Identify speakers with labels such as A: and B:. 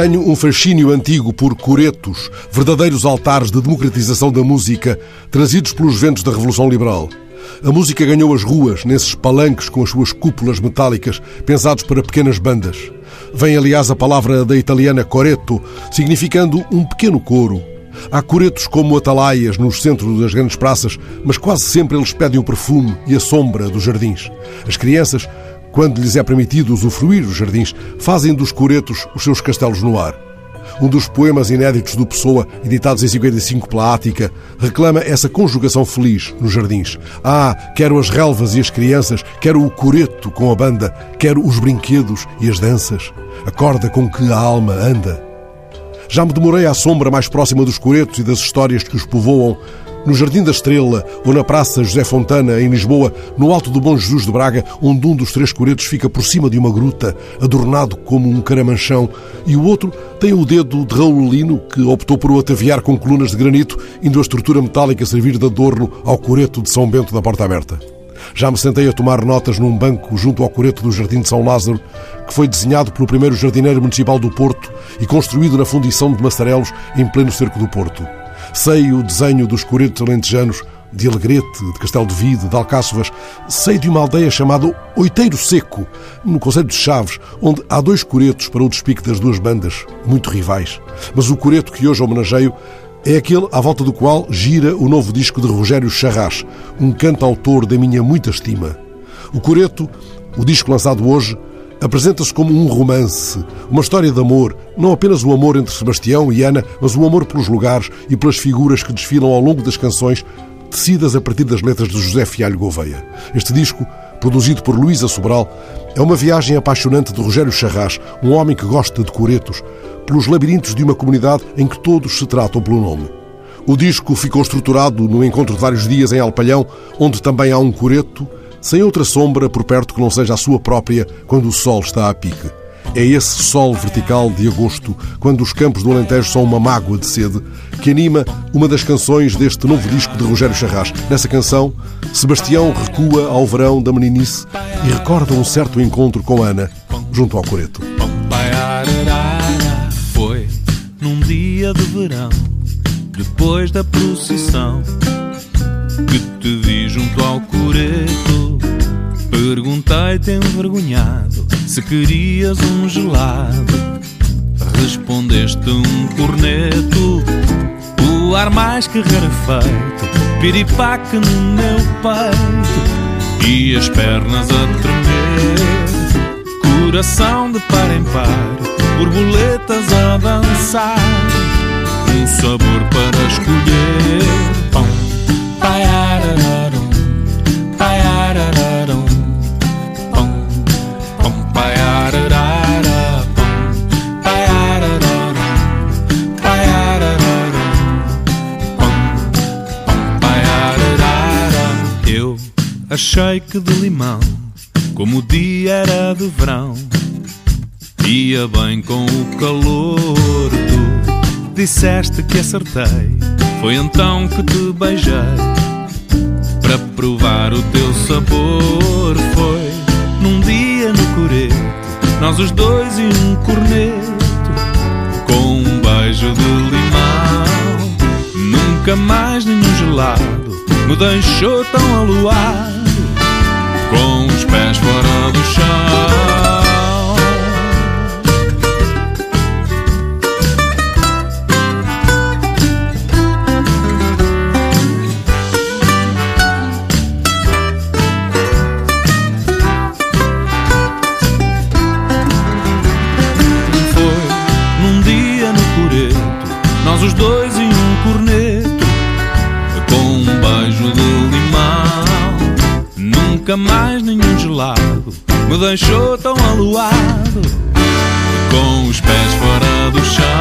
A: Tenho um fascínio antigo por coretos, verdadeiros altares de democratização da música, trazidos pelos ventos da Revolução Liberal. A música ganhou as ruas nesses palanques com as suas cúpulas metálicas, pensados para pequenas bandas. Vem, aliás, a palavra da italiana coreto, significando um pequeno coro. Há coretos como atalaias nos centros das grandes praças, mas quase sempre eles pedem o perfume e a sombra dos jardins. As crianças quando lhes é permitido usufruir os jardins, fazem dos coretos os seus castelos no ar. Um dos poemas inéditos do Pessoa, editados em 55 pela Ática, reclama essa conjugação feliz nos jardins. Ah, quero as relvas e as crianças, quero o coreto com a banda, quero os brinquedos e as danças, a corda com que a alma anda. Já me demorei à sombra mais próxima dos coretos e das histórias que os povoam, no Jardim da Estrela ou na Praça José Fontana, em Lisboa, no alto do Bom Jesus de Braga, onde um dos três coretos fica por cima de uma gruta, adornado como um caramanchão, e o outro tem o dedo de Raul Lino, que optou por o ataviar com colunas de granito, indo a estrutura metálica servir de adorno ao coreto de São Bento da Porta Aberta. Já me sentei a tomar notas num banco junto ao coreto do Jardim de São Lázaro, que foi desenhado pelo primeiro jardineiro municipal do Porto e construído na fundição de Massarelos, em pleno cerco do Porto. Sei o desenho dos coretos alentejanos de Alegrete, de Castelo de Vide, de Alcáçovas. Sei de uma aldeia chamada Oiteiro Seco, no Conselho de Chaves, onde há dois coretos para o despique das duas bandas, muito rivais. Mas o coreto que hoje homenageio é aquele à volta do qual gira o novo disco de Rogério Charras, um cantautor da minha muita estima. O coreto, o disco lançado hoje, apresenta-se como um romance, uma história de amor, não apenas o amor entre Sebastião e Ana, mas o amor pelos lugares e pelas figuras que desfilam ao longo das canções, tecidas a partir das letras de José Fialho Gouveia. Este disco, produzido por Luísa Sobral, é uma viagem apaixonante de Rogério Charras, um homem que gosta de coretos, pelos labirintos de uma comunidade em que todos se tratam pelo nome. O disco ficou estruturado no encontro de vários dias em Alpalhão, onde também há um coreto, sem outra sombra por perto que não seja a sua própria quando o sol está a pique. É esse sol vertical de agosto, quando os campos do Alentejo são uma mágoa de sede, que anima uma das canções deste novo disco de Rogério Charras. Nessa canção, Sebastião recua ao verão da meninice e recorda um certo encontro com Ana, junto ao coreto.
B: Foi num dia de verão, depois da procissão, que te vi junto ao coreto Perguntei-te envergonhado se querias um gelado. Respondeste um corneto, o ar mais que rarefeito, piripaque no meu peito e as pernas a tremer. Coração de par em par, borboletas a dançar, um sabor para escolher. Pão, paiararum, Achei que de limão, como o dia era de verão, ia bem com o calor. Tu disseste que acertei, foi então que te beijei, para provar o teu sabor. Foi num dia no coreto, nós os dois e um corneto, com um beijo de limão. Nunca mais nenhum gelado me deixou tão aluado com os pés fora do chão. Nunca mais nenhum gelado me deixou tão aluado, com os pés fora do chão.